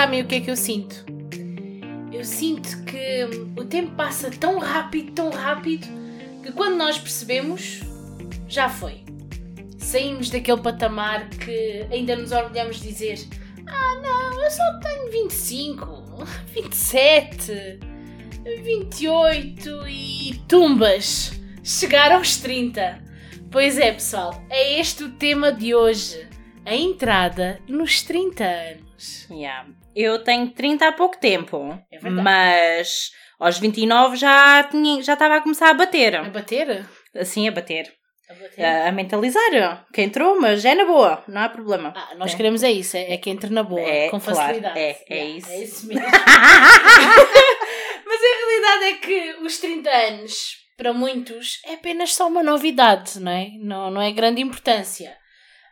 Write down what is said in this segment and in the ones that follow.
sabem o que é que eu sinto? Eu sinto que o tempo passa tão rápido, tão rápido, que quando nós percebemos, já foi. Saímos daquele patamar que ainda nos orgulhamos de dizer: Ah, não, eu só tenho 25, 27, 28 e tumbas. Chegar aos 30. Pois é, pessoal, é este o tema de hoje. A entrada nos 30 anos. Yeah. Eu tenho 30 há pouco tempo, É verdade. mas aos 29 já tinha, já estava a começar a bater. A bater? Assim, a bater. A bater. A, a mentalizar. Que entrou, mas é na boa, não há problema. Ah, nós É. queremos é isso, é, é que entre na boa, É, com claro, facilidade. é, é Yeah, isso. É isso mesmo. Mas a realidade é que os 30 anos, para muitos, é apenas só uma novidade, não é? Não, não é grande importância.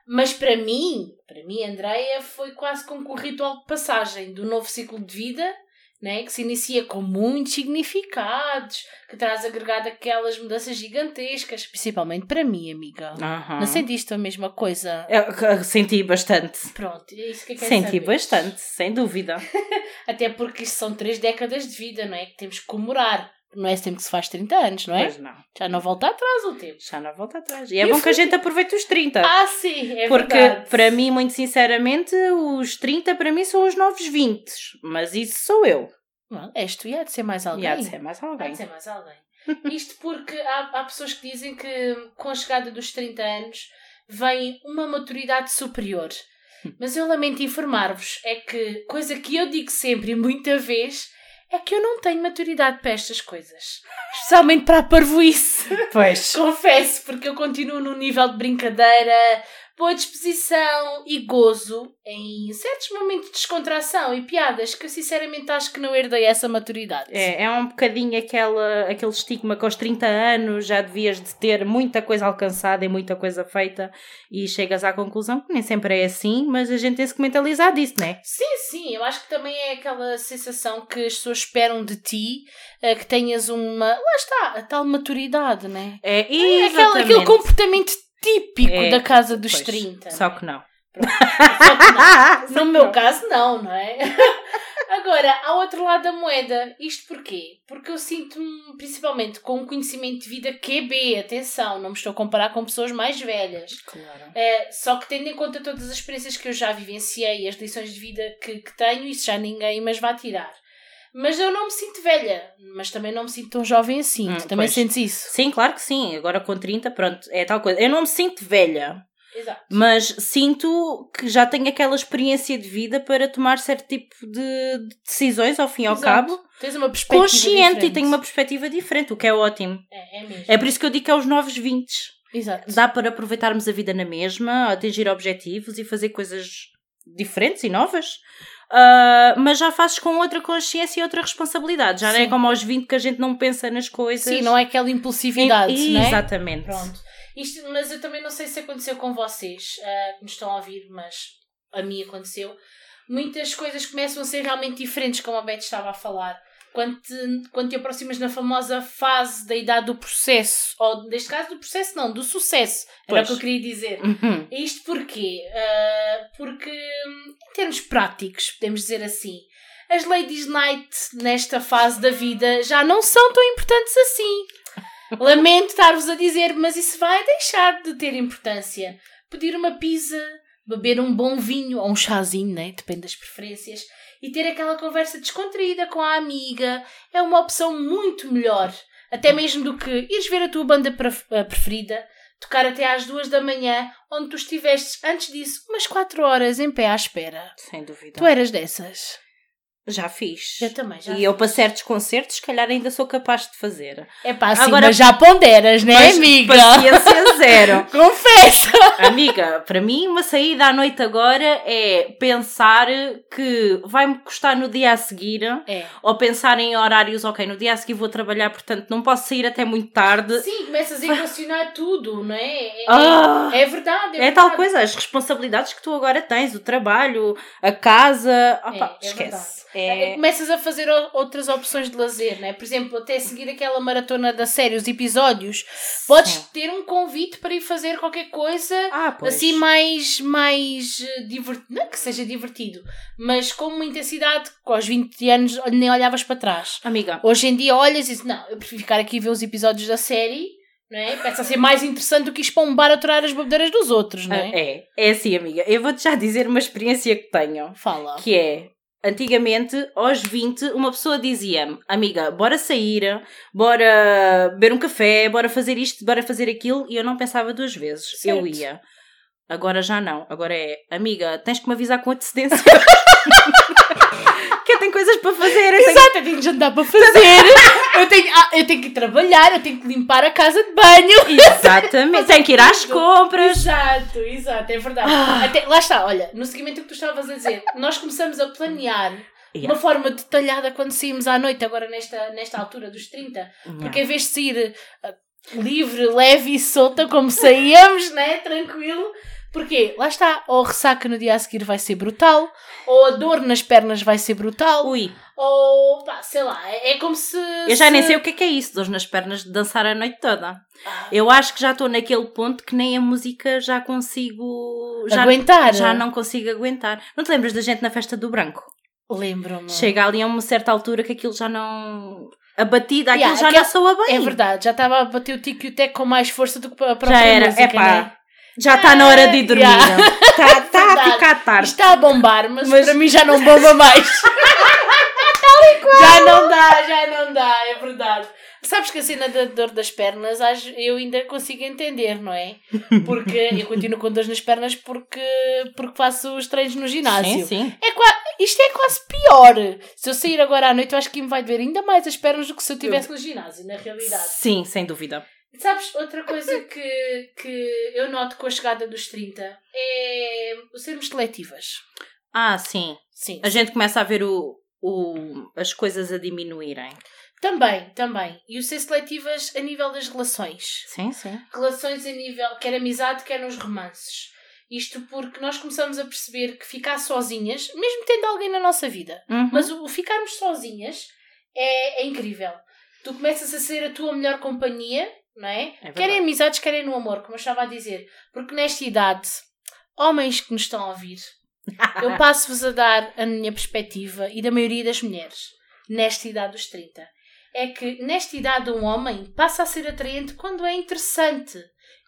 Mas para mim, para mim, Andreia, foi quase como um ritual de passagem do novo ciclo de vida, né? que se inicia com muitos significados, que traz agregado aquelas mudanças gigantescas, principalmente para mim, amiga. Aham. Não sentiste a mesma coisa? Eu senti bastante. Pronto, é isso que eu quero Senti saber. bastante, sem dúvida. Até porque isto são três décadas de vida, não é? Que temos que comemorar. Não é sempre que se faz 30 anos, não é? Pois não. Já não volta atrás o tempo. Já não volta atrás. E é Eu bom que a gente aproveite os 30. Ah, sim, é Porque verdade. para mim, muito sinceramente, os 30 para mim são os novos 20. Mas isso sou eu. Não, és tu e há de ser mais alguém. E há de ser mais Há alguém. de ser mais alguém. Isto porque há, há pessoas que dizem que com a chegada dos 30 anos vem uma maturidade superior. Mas eu lamento informar-vos, é que coisa que eu digo sempre e muita vez é que eu não tenho maturidade para estas coisas. Especialmente para a parvoíce. Pois. Confesso, porque eu continuo num nível de brincadeira, boa disposição e gozo em certos momentos de descontração e piadas que eu sinceramente acho que não herdei essa maturidade. É, é um bocadinho aquela, aquele estigma que aos 30 anos já devias de ter muita coisa alcançada e muita coisa feita e chegas à conclusão que nem sempre é assim, mas a gente tem-se que mentalizar disso, não é? Sim, sim, eu acho que também é aquela sensação que as pessoas esperam de ti, eh, que tenhas uma. Lá está, a tal maturidade, né? É, É aquele, exatamente. aquele comportamento típico É, da casa dos Pois, 30. Só né? que não. Só que não. Só No meu não. caso, não, não é? Agora, há outro lado da moeda. Isto porquê? Porque eu sinto-me, principalmente, com um conhecimento de vida QB. Atenção, não me estou a comparar com pessoas mais velhas. Claro. É, só que tendo em conta todas as experiências que eu já vivenciei e as lições de vida que, que tenho, isso já ninguém mas vai tirar. Mas eu não me sinto velha, mas também não me sinto tão jovem assim. Hum, tu também pois. sentes isso? Sim, claro que sim. Agora com 30, pronto, é tal coisa. Eu não me sinto velha, Exato. mas sinto que já tenho aquela experiência de vida para tomar certo tipo de de decisões, ao fim e ao Exato. cabo, Tens uma perspectiva consciente e diferente. tenho uma perspectiva diferente, o que é ótimo. É, é mesmo. É por isso que eu digo que é os novos 20. Exato. Dá para aproveitarmos a vida na mesma, atingir objetivos e fazer coisas diferentes e novas. Ah, mas já fazes com outra consciência e outra responsabilidade. Já não é Sim. como aos 20 que a gente não pensa nas coisas. Sim, não é aquela impulsividade, E- não é? Exatamente. Pronto. Isto, mas eu também não sei se aconteceu com vocês ah, que nos estão a ouvir, mas a mim aconteceu. Muitas coisas começam a ser realmente diferentes, como a Beth estava a falar. Quando te, quando te aproximas na famosa fase da idade do processo, ou neste caso do processo não, do sucesso, era o Pois. que eu queria dizer. Uhum. Isto porquê? Ah, porque, em termos práticos, podemos dizer assim, as ladies night nesta fase da vida já não são tão importantes assim. Lamento estar-vos a dizer, mas isso vai deixar de ter importância. Pedir uma pizza, beber um bom vinho ou um chazinho, né? depende das preferências, e ter aquela conversa descontraída com a amiga é uma opção muito melhor. Até mesmo do que ires ver a tua banda eh, preferida, tocar até às duas da manhã, onde tu estivestes antes disso umas quatro horas em pé à espera. Sem dúvida. Tu eras dessas? Já fiz. Eu também, já E eu para certos concertos, se calhar ainda sou capaz de fazer. É pá, sim, Agora- mas já ponderas, né, Mas amiga? Paciência zero. Confessa! Amiga, para mim uma saída à noite agora é pensar que vai-me custar no dia a seguir É. ou pensar em horários, ok, no dia a seguir vou trabalhar, portanto não posso sair até muito tarde. Sim, começas a equacionar tudo, não é? É, Ah! é verdade. É, É tal verdade. coisa, as responsabilidades que tu agora tens, o trabalho, a casa, opa, É, é esquece. É... Começas a fazer outras opções de lazer, né? Por exemplo, até seguir aquela maratona da série, os episódios, podes Sim. ter um convite para ir fazer qualquer coisa Ah, assim mais, mais divertido. Não é que seja divertido, mas com uma intensidade que aos 20 anos nem olhavas para trás. Amiga, Hoje em dia olhas e dizes, não, eu prefiro ficar aqui e ver os episódios da série, não é? Parece a ser mais interessante do que ir para um bar a aturar as bebedeiras dos outros, não é? é, é assim, amiga. Eu vou-te já dizer uma experiência que tenho. Fala. Que é, antigamente, aos 20, uma pessoa dizia-me, amiga, bora sair, bora beber um café, bora fazer isto, bora fazer aquilo, e eu não pensava duas vezes. Eu Certo. ia. Agora já não. Agora é, amiga, tens que me avisar com antecedência. que eu tenho coisas para fazer. Eu tenho... Exato, eu tenho jantar para fazer, eu, tenho, ah, eu tenho que trabalhar, eu tenho que limpar a casa de banho. Exatamente. tenho que ir às compras. Exato, exato, é verdade. Ah. Até, lá está, olha, no seguimento do que tu estavas a dizer, nós começamos a planear de Yeah. uma forma detalhada quando saímos à noite, agora nesta, nesta altura dos 30, porque em vez de sair ah, livre, leve e solta, como saíamos, né? Tranquilo. Porque lá está, ou a ressaca no dia a seguir vai ser brutal, ou a dor nas pernas vai ser brutal, Ui, ou pá, sei lá, é, é como se. eu já nem se- sei o que é que é isso, dores nas pernas de dançar a noite toda. Ah, Eu acho que já estou naquele ponto que nem a música já consigo. Já, aguentar. Já não consigo aguentar. Não te lembras da gente na festa do branco? Lembro-me. Chega ali a uma certa altura que aquilo já não. A batida, aquilo Yeah, já aquela- não soa bem. É verdade, já estava a bater o tico e o teco com mais força do que a própria Já era. música, É pá. né? Já está na hora de ir dormir. Yeah. Está tá a ficar tarde. Está a bombar, mas, Mas- para mim já não bomba mais. Já não dá, já não dá, é verdade. Sabes que a cena da dor das pernas eu ainda consigo entender, não é? Porque eu continuo com dores nas pernas porque, porque faço os treinos no ginásio. Sim, sim. É qua- isto é quase pior. Se eu sair agora à noite, eu acho que me vai doer ainda mais as pernas do que se eu estivesse no ginásio, na realidade. Sim, sem dúvida. Sabes, outra coisa que, que eu noto com a chegada dos 30 é o sermos seletivas. Ah, sim. Sim. A gente começa a ver o, o, as coisas a diminuírem. Também, também. E o ser seletivas a nível das relações. Sim, sim. Relações a nível, quer amizade, quer nos romances. Isto porque nós começamos a perceber que ficar sozinhas, mesmo tendo alguém na nossa vida, Uhum. mas o o ficarmos sozinhas é, é incrível. Tu começas a ser a tua melhor companhia, não é? verdade. quer em amizades, quer no amor, como eu estava a dizer. Porque nesta idade, homens que nos estão a ouvir, eu passo-vos a dar a minha perspectiva e da maioria das mulheres, nesta idade dos 30. É que nesta idade um homem passa a ser atraente quando é interessante,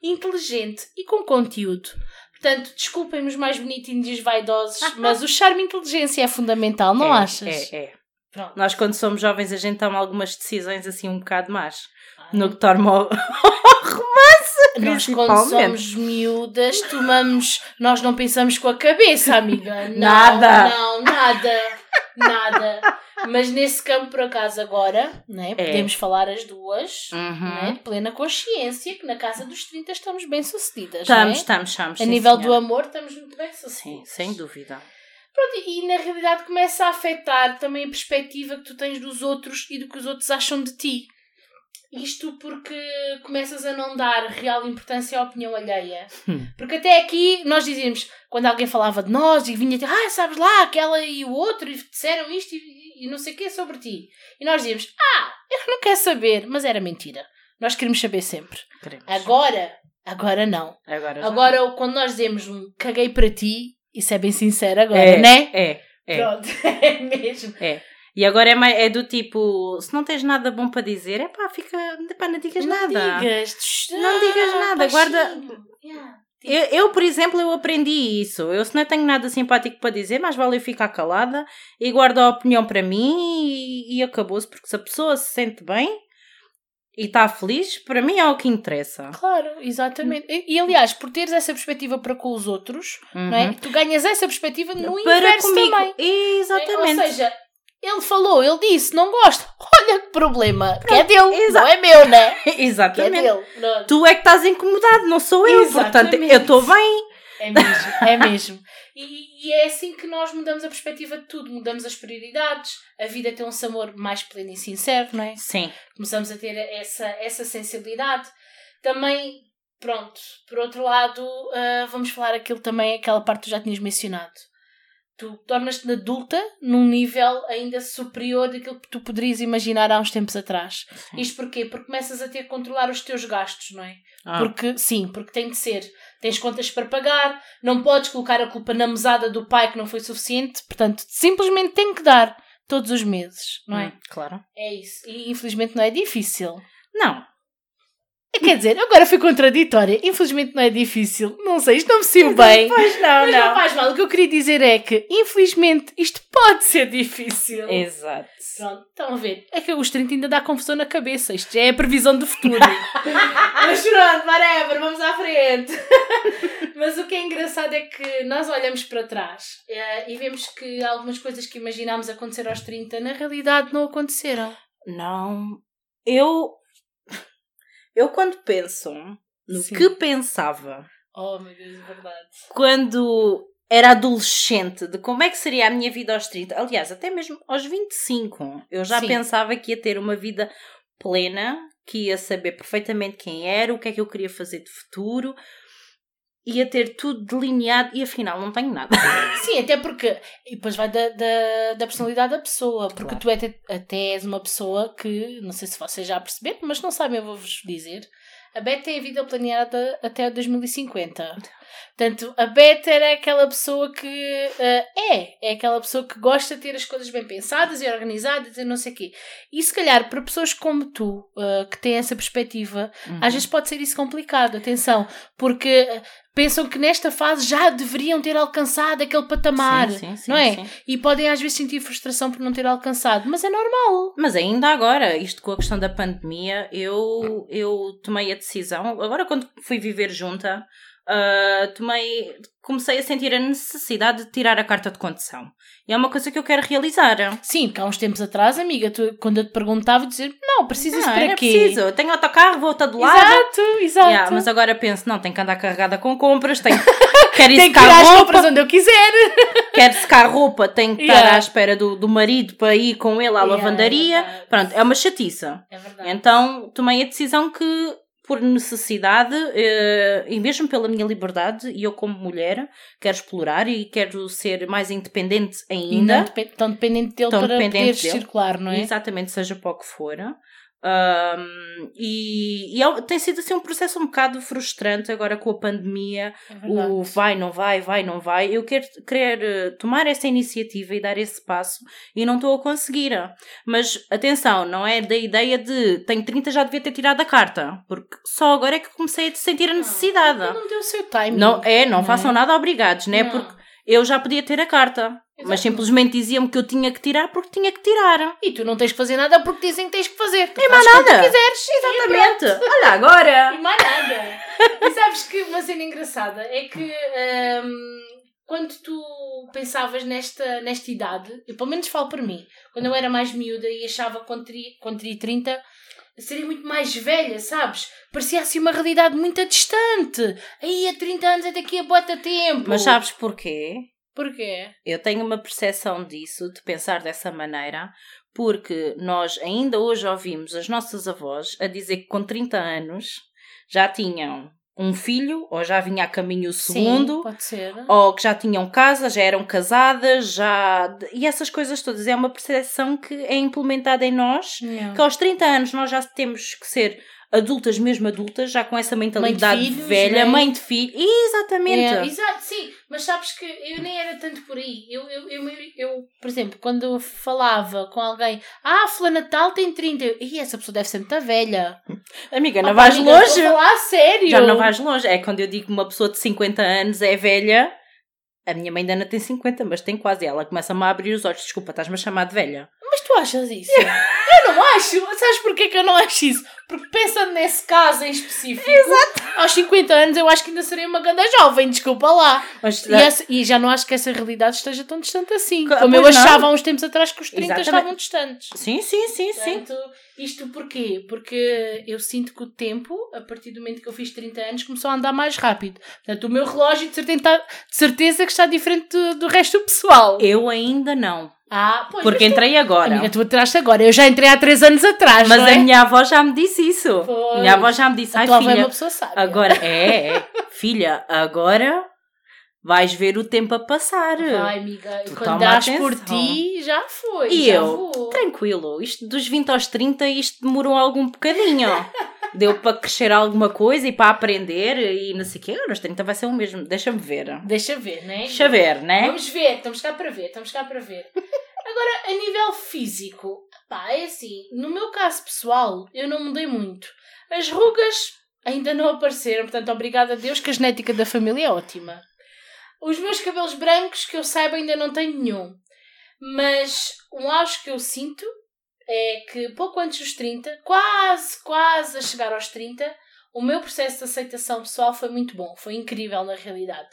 inteligente e com conteúdo. Portanto, desculpem-me os mais bonitinhos e os vaidosos, mas o charme e inteligência é fundamental, não é, achas? É, é. Pronto. Nós, quando somos jovens, a gente toma algumas decisões assim um bocado más. No que torna o Nós, quando somos miúdas, tomamos. Nós não pensamos com a cabeça, amiga. Não, Nada. Não, nada. Nada. Mas nesse campo, por acaso, agora, né, podemos falar as duas, né, Uhum. de plena consciência, que na casa dos 30 estamos bem sucedidas. Estamos, né? estamos, estamos. A nível do senhora. amor, estamos muito bem Sim, sem dúvida. Pronto, e na realidade começa a afetar também a perspectiva que tu tens dos outros e do que os outros acham de ti. Isto porque começas a não dar real importância à opinião alheia. Hum. Porque até aqui nós dizíamos, quando alguém falava de nós e vinha ah, sabes lá, aquela e o outro, e disseram isto e, e não sei o que sobre ti. E nós dizíamos, ah, eu não quero saber, mas era mentira. Nós queremos saber sempre. Queremos. Agora, agora não. Agora. Agora, quando nós dizemos um caguei para ti, isso é bem sincero agora, é, né? É, é. Pronto, é mesmo. E agora é, é do tipo, se não tens nada bom para dizer, é pá, fica, pá, não digas não nada. Digas, Não digas nada, baixinho. guarda- Yeah. Eu, eu, por exemplo, eu aprendi isso. Eu, se não tenho nada simpático para dizer, mais vale eu ficar calada e guardo a opinião para mim e, e acabou-se. Porque se a pessoa se sente bem e está feliz, para mim é o que interessa. Claro, exatamente. E, e, aliás, por teres essa perspectiva para com os outros, não é? Uhum. Tu ganhas essa perspectiva no Para inverso comigo. também. Exatamente. Ou seja, ele falou, ele disse, não gosto. Olha que problema. Que é Pronto, dele, exa- não é meu, né? É Exatamente. dele. Pronto. Tu é que estás incomodado, não sou eu. Portanto, Exatamente. eu estou bem. É mesmo, é mesmo. E, e é assim que nós mudamos a perspectiva de tudo, mudamos as prioridades, a vida tem um sabor mais pleno e sincero, não é? Sim. Começamos a ter essa, essa sensibilidade. Também, pronto, por outro lado, ah, vamos falar aquilo também, aquela parte que tu já tinhas mencionado. Tu tornas-te adulta num nível ainda superior daquilo que tu poderias imaginar há uns tempos atrás. Sim. Isto porquê? Porque começas a ter que controlar os teus gastos, não é? Ah, Porque, sim, porque tem de ser. Tens contas para pagar, não podes colocar a culpa na mesada do pai que não foi suficiente, portanto, simplesmente tem que dar todos os meses, não é? hum, Claro. É isso. E infelizmente não é difícil. Não. Quer dizer, agora foi contraditória. Infelizmente não é difícil. Não sei, isto não me saiu bem. Pois não, Mas não faz mal. O que eu queria dizer é que, infelizmente, isto pode ser difícil. Exato. Pronto, estão a ver. É que os 30 ainda dá confusão na cabeça. Isto já é a previsão do futuro. Mas pronto, whatever, vamos à frente. Mas o que é engraçado é que nós olhamos para trás eh, e vemos que algumas coisas que imaginámos acontecer aos 30 na realidade não aconteceram. Não. Eu. Eu quando penso no Sim. que pensava Oh meu Deus, é verdade. quando era adolescente, de como é que seria a minha vida aos 30, aliás, até mesmo aos 25, eu já Sim. pensava que ia ter uma vida plena, que ia saber perfeitamente quem era, o que é que eu queria fazer de futuro, ia ter tudo delineado e afinal não tenho nada. Sim, até porque. E depois vai da, da, da personalidade da pessoa. Porque Claro. tu até, até és uma pessoa que. Não sei se vocês já perceberam, mas não sabem, eu vou-vos dizer. A Beta tem a vida planeada até 2050. Portanto, a Beta era aquela pessoa que. eh, é. É aquela pessoa que gosta de ter as coisas bem pensadas e organizadas e não sei o quê. E se calhar, para pessoas como tu, eh, que têm essa perspectiva, Uhum. às vezes pode ser isso complicado, atenção, porque eh, pensam que nesta fase já deveriam ter alcançado aquele patamar, Sim, sim, sim, não é? sim. E podem às vezes sentir frustração por não ter alcançado, mas é normal. Mas ainda agora, isto com a questão da pandemia, eu, eu tomei a decisão, agora quando fui viver junta, ah, tomei, comecei a sentir a necessidade de tirar a carta de condução. E é uma coisa que eu quero realizar. Sim, porque há uns tempos atrás, amiga, tu, quando eu te perguntava, dizer não, preciso isso Não, para era quê? preciso. Tenho autocarro, vou todo lado. Exato, exato. Yeah, mas agora penso, não, tenho que andar carregada com compras, tenho, quero ir Tenho que ir secar às roupa, compras onde eu quiser. quero secar roupa, tenho que estar Yeah. à espera do, do marido para ir com ele à Yeah, lavandaria. é. Pronto, é uma chatiça. É verdade. Então tomei a decisão que, por necessidade, eh, e mesmo pela minha liberdade, e eu como mulher, quero explorar e quero ser mais independente e não ainda. depe- tão dependente dele Tão para dependente poderes dele. circular, não é? Exatamente, seja para o que for. Ahm, e e é- tem sido assim um processo um bocado frustrante agora com a pandemia. É. O vai, não vai, vai, não vai. Eu quero querer eh, tomar essa iniciativa e dar esse passo e não estou a conseguir. Mas atenção, não é da ideia de tenho 30 já devia ter tirado a carta, porque só agora é que comecei a sentir a necessidade. Não deu o seu timing. Não, é, não, não façam é? nada obrigados, né? Não. Porque eu já podia ter a carta, mas simplesmente diziam-me que eu tinha que tirar porque tinha que tirar. E tu não tens que fazer nada porque dizem que tens que fazer. Tu fazes mais nada. quiseres. Exatamente. Olha agora. E mais nada. e sabes que uma cena engraçada é que hum, quando tu pensavas nesta, nesta idade, eu pelo menos falo por mim, quando eu era mais miúda e achava que quando teria, quando teria 30 seria muito mais velha, sabes? Parecia assim uma realidade muito distante. Aí a 30 anos é daqui a bota tempo. Mas sabes porquê? Porquê? Eu tenho uma percepção disso, de pensar dessa maneira, porque nós ainda hoje ouvimos as nossas avós a dizer que com 30 anos já tinham um filho, ou já vinha a caminho o segundo, Sim, pode ser. ou que já tinham casa, já eram casadas, já. E essas coisas todas. É uma percepção que é implementada em nós, Não. que aos 30 anos nós já temos que ser adultas, mesmo adultas, já com essa mentalidade filhos, velha, né? mãe de filho. Exatamente. É, exato, sim, mas sabes que eu nem era tanto por aí. Eu, eu, eu, eu, por exemplo, quando eu falava com alguém, ah, Fulana Natal tem 30, eu, e essa pessoa deve ser muito velha. Amiga, não vais amiga, longe. estou a sério. Já não vais longe. É quando eu digo que uma pessoa de 50 anos é velha. A minha mãe ainda não tem 50, mas tem quase. Ela começa-me a abrir os olhos. Desculpa, estás-me a chamar de velha. Mas tu achas isso? eu não acho. Sabes porquê que eu não acho isso? Porque pensando nesse caso em específico, aos 50 anos eu acho que ainda seria uma grande jovem, desculpa lá. Mas, E, essa- e já não acho que essa realidade esteja tão distante assim. Co- Como eu não. achava há uns tempos atrás que os 30 Exatamente. estavam distantes. Sim, sim, sim, sim. Portanto, isto porquê? Porque eu sinto que o tempo, a partir do momento que eu fiz 30 anos, começou a andar mais rápido. Portanto, o meu relógio de certeza, de certeza que está diferente do, do resto do pessoal. Eu ainda não. Ah, pois. Porque mas tu- entrei agora. Amiga, tu entraste agora. Eu já entrei há 3 anos atrás, Mas não a é? minha avó já me disse isso. Pois. Minha avó já me disse, A tua avó é filha, uma pessoa sábia. agora, é, é, filha, agora vais ver o tempo a passar. Vai, amiga. Tu Quando dás por atenção. ti, já foi. E já eu? vou. Tranquilo, isto dos 20 aos 30, isto demorou algum bocadinho. Deu para crescer alguma coisa e para aprender e não sei o quê. Nos 30 vai ser o mesmo. Deixa-me ver. Deixa ver, né? Deixa ver, né? Vamos ver, estamos cá para ver, estamos cá para ver. Agora, a nível físico, pá, é assim, no meu caso pessoal, eu não mudei muito. As rugas ainda não apareceram, portanto, obrigada a Deus que a genética da família é ótima. Os meus cabelos brancos, que eu saiba, ainda não tenho nenhum. Mas um auge que eu sinto é que pouco antes dos 30, quase, quase a chegar aos 30, o meu processo de aceitação pessoal foi muito bom, foi incrível na realidade.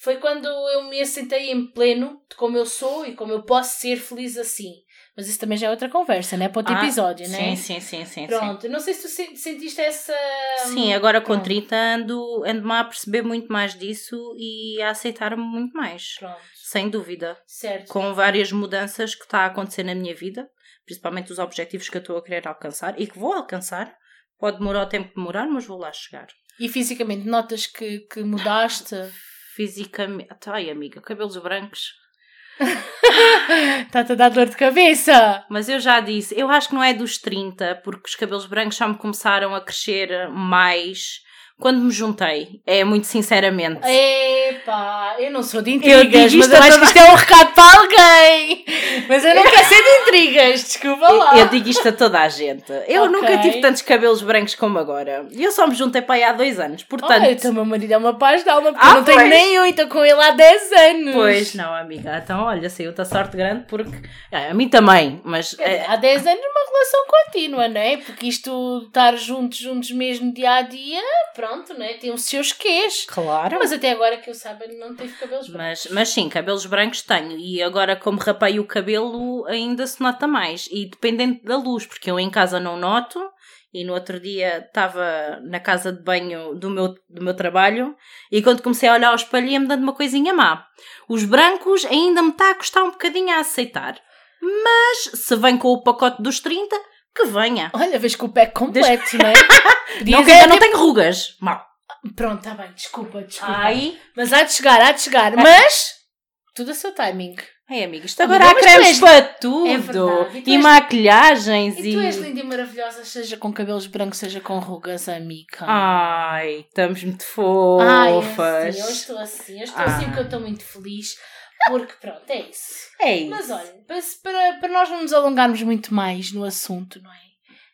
Foi quando eu me assentei em pleno de como eu sou e como eu posso ser feliz assim. Mas isso também já é outra conversa, né? Para outro Ah, episódio, né? Sim, sim, sim, sim. Pronto, eu não sei se tu se- sentiste essa. Sim, sim agora com Pronto. 30 ando, ando-me a perceber muito mais disso e a aceitar-me muito mais. Pronto, Sem dúvida. certo. Com várias mudanças que está a acontecer na minha vida, principalmente os objetivos que eu estou a querer alcançar e que vou alcançar. Pode demorar o tempo que demorar, mas vou lá chegar. E fisicamente, notas que, que mudaste? Fisicamente. Ai, amiga, cabelos brancos. Está-te a dar dor de cabeça? Mas eu já disse, eu acho que não é dos 30, porque os cabelos brancos já me começaram a crescer mais quando me juntei. É muito sinceramente. Epá, eu não sou de Eu intrigas, digo mas isto eu acho que isto é um recado para alguém. Mas eu não quero ser de intrigas, desculpa lá. Eu, eu digo isto a toda a gente. Eu Ok. nunca tive tantos cabelos brancos como agora. E eu só me juntei para aí há dois anos. Portanto, Olha, então meu marido é uma paz de alma, porque Ah, eu não tenho pois. nem um, estou com ele há 10 anos. Pois, não, amiga. Então, olha, saiu-te a sorte grande porque. Ah, a mim também, mas. É, Há 10 anos uma relação contínua, não é? Porque isto, estar juntos, juntos mesmo dia a dia, pronto, não é? Tem os seus quês. claro. Mas até agora que eu saiba, não teve cabelos brancos. Mas, mas sim, cabelos brancos tenho. E agora, como rapei o cabelo, ainda se nota mais. E dependente da luz, porque eu em casa não noto. E no outro dia estava na casa de banho do meu, do meu trabalho. E quando comecei a olhar ao espelho, ia-me dando uma coisinha má. Os brancos ainda me está a custar um bocadinho a aceitar. Mas se vem com o pacote dos 30, que venha. Olha, vês com o pé completo, não é? Não que ainda é não ter- tenho rugas. Mal. Pronto, está bem, desculpa, desculpa. Ai. Mas há de chegar, há de chegar. Mas, tudo a seu timing. Ai, amiga, isto Amiga, agora há cremes és- para tudo. É. E E és- maquilhagens E tu és linda e maravilhosa, seja com cabelos brancos, seja com rugas, amiga. Ai, estamos muito Ai, fofas. é assim, eu estou assim, eu estou Ah. assim porque eu estou muito feliz. Porque pronto, é isso. É isso. Mas olha, para, para nós não nos alongarmos muito mais no assunto, não é?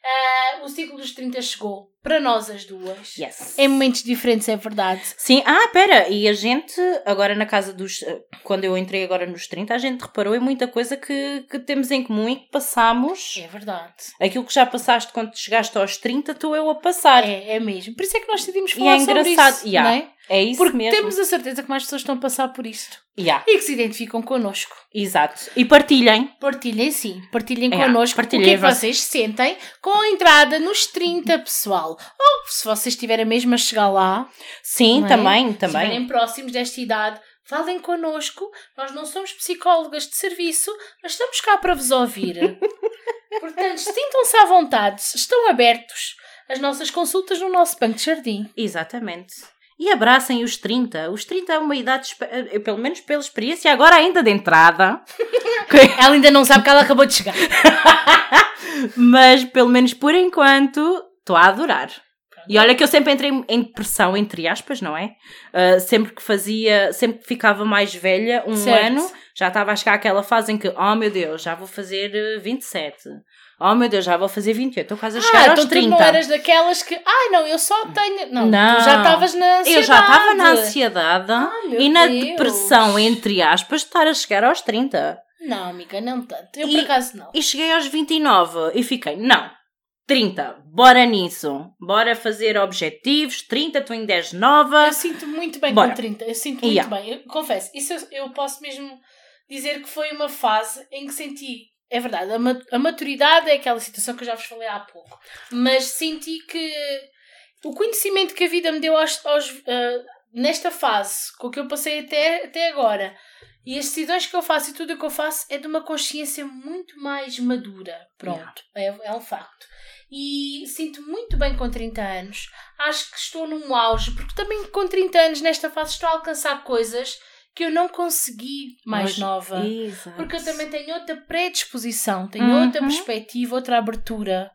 Ah, o ciclo dos 30 chegou para nós as duas. Yes. Em momentos diferentes, é verdade. Sim, ah, pera, e a gente, agora na casa dos. eh, Quando eu entrei agora nos 30, a gente reparou em muita coisa que, que temos em comum e que passamos. É verdade. Aquilo que já passaste quando chegaste aos 30, estou eu a passar. É, é mesmo. Por isso é que nós decidimos E falar é sobre engraçado. isso, Yeah, não é? É isso Porque mesmo. temos a certeza que mais pessoas estão a passar por isto. Yeah, E que se identificam connosco. exato. E partilhem. Partilhem sim, partilhem É, connosco partilhem o que é que vocês sentem com a entrada nos 30, pessoal. Ou se vocês estiverem mesmo a chegar lá, Sim, é? também, se também. estiverem próximos desta idade, falem connosco. Nós não somos psicólogas de serviço, mas estamos cá para vos ouvir. Portanto, sintam-se à vontade, estão abertos as nossas consultas no nosso banco de jardim. Exatamente. E abracem os 30. Os 30 é uma idade, eh, pelo menos pela experiência, agora ainda de entrada. Ela ainda não sabe que ela acabou de chegar. Mas pelo menos por enquanto estou a adorar. E olha que eu sempre entrei em depressão, entre aspas, não é? Ah, sempre que fazia, sempre que ficava mais velha, um Certo. ano, já estava a chegar àquela fase em que, oh meu Deus, já vou fazer eh, 27. Oh meu Deus, já vou fazer 28. Estou quase a chegar Ah, aos então tu 30. não eras daquelas que, ai não, eu só tenho. Não, Não. tu já estavas na ansiedade. Eu já estava na ansiedade meu e na Deus. depressão, entre aspas, de estar a chegar aos 30. Não, amiga, não tanto. Eu E- por acaso não. E cheguei aos 29 e fiquei, não, 30, bora nisso. Bora fazer objetivos, 30, estou em 10 nova. Eu sinto muito bem Bora. com 30. Eu sinto muito Yeah. bem. Eu confesso, isso eu, eu posso mesmo dizer que foi uma fase em que senti. É verdade, a, ma- a maturidade é aquela situação que eu já vos falei há pouco. Mas senti que o conhecimento que a vida me deu aos, aos, ah, nesta fase, com o que eu passei até, até agora, e as decisões que eu faço e tudo o que eu faço é de uma consciência muito mais madura. Pronto, é, é um facto. E sinto muito bem com 30 anos. Acho que estou num auge, porque também com 30 anos, nesta fase, estou a alcançar coisas que eu não consegui mais Hoje- nova. Exato. Porque eu também tenho outra predisposição, tenho Uhum. outra perspectiva, outra abertura.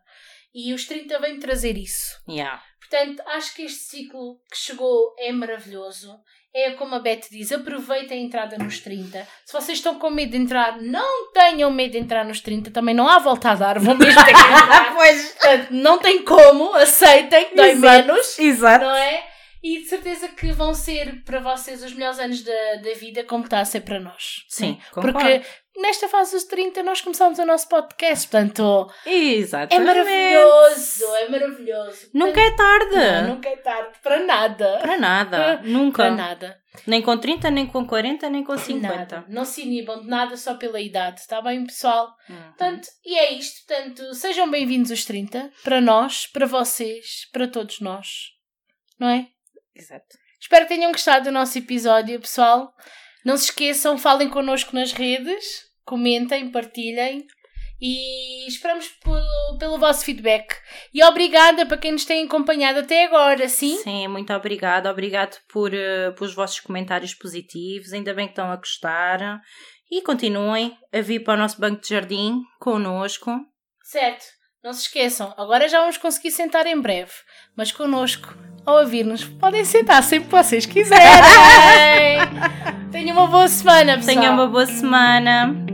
E os 30 vêm trazer isso. Yeah. Portanto, acho que este ciclo que chegou é maravilhoso. É como a Beth diz, aproveitem a entrada nos 30. Se vocês estão com medo de entrar, não tenham medo de entrar nos 30. Também não há volta a dar, vão mesmo ter que entrar. pois. Não tem como, aceitem, dói Exato. menos, Exato. não é? E de certeza que vão ser para vocês os melhores anos da, da vida, como está a ser para nós. Sim, concordo. Porque nesta fase dos 30 nós começamos o nosso podcast, portanto, Exato. é maravilhoso, é maravilhoso. Nunca é tarde. Não, nunca é tarde para nada. Para nada. Nunca. Para nada. Nem com 30, nem com 40, nem com 50. Nada. Não se inibam de nada só pela idade, está bem, pessoal? Uhum. Portanto, e é isto. Portanto, sejam bem-vindos os 30, para nós, para vocês, para todos nós. Não é? Exato. Espero que tenham gostado do nosso episódio, pessoal. Não se esqueçam, falem connosco nas redes, comentem, partilhem e esperamos pelo, pelo vosso feedback. E obrigada para quem nos tem acompanhado até agora, sim? Sim, muito obrigada. Obrigado por, eh, pelos vossos comentários positivos. Ainda bem que estão a gostar. E continuem a vir para o nosso banco de jardim connosco. Certo. Não se esqueçam, agora já vamos conseguir sentar em breve, mas connosco, ao ouvir-nos, podem sentar sempre que vocês quiserem. Tenham uma boa semana, pessoal. Tenham uma boa semana.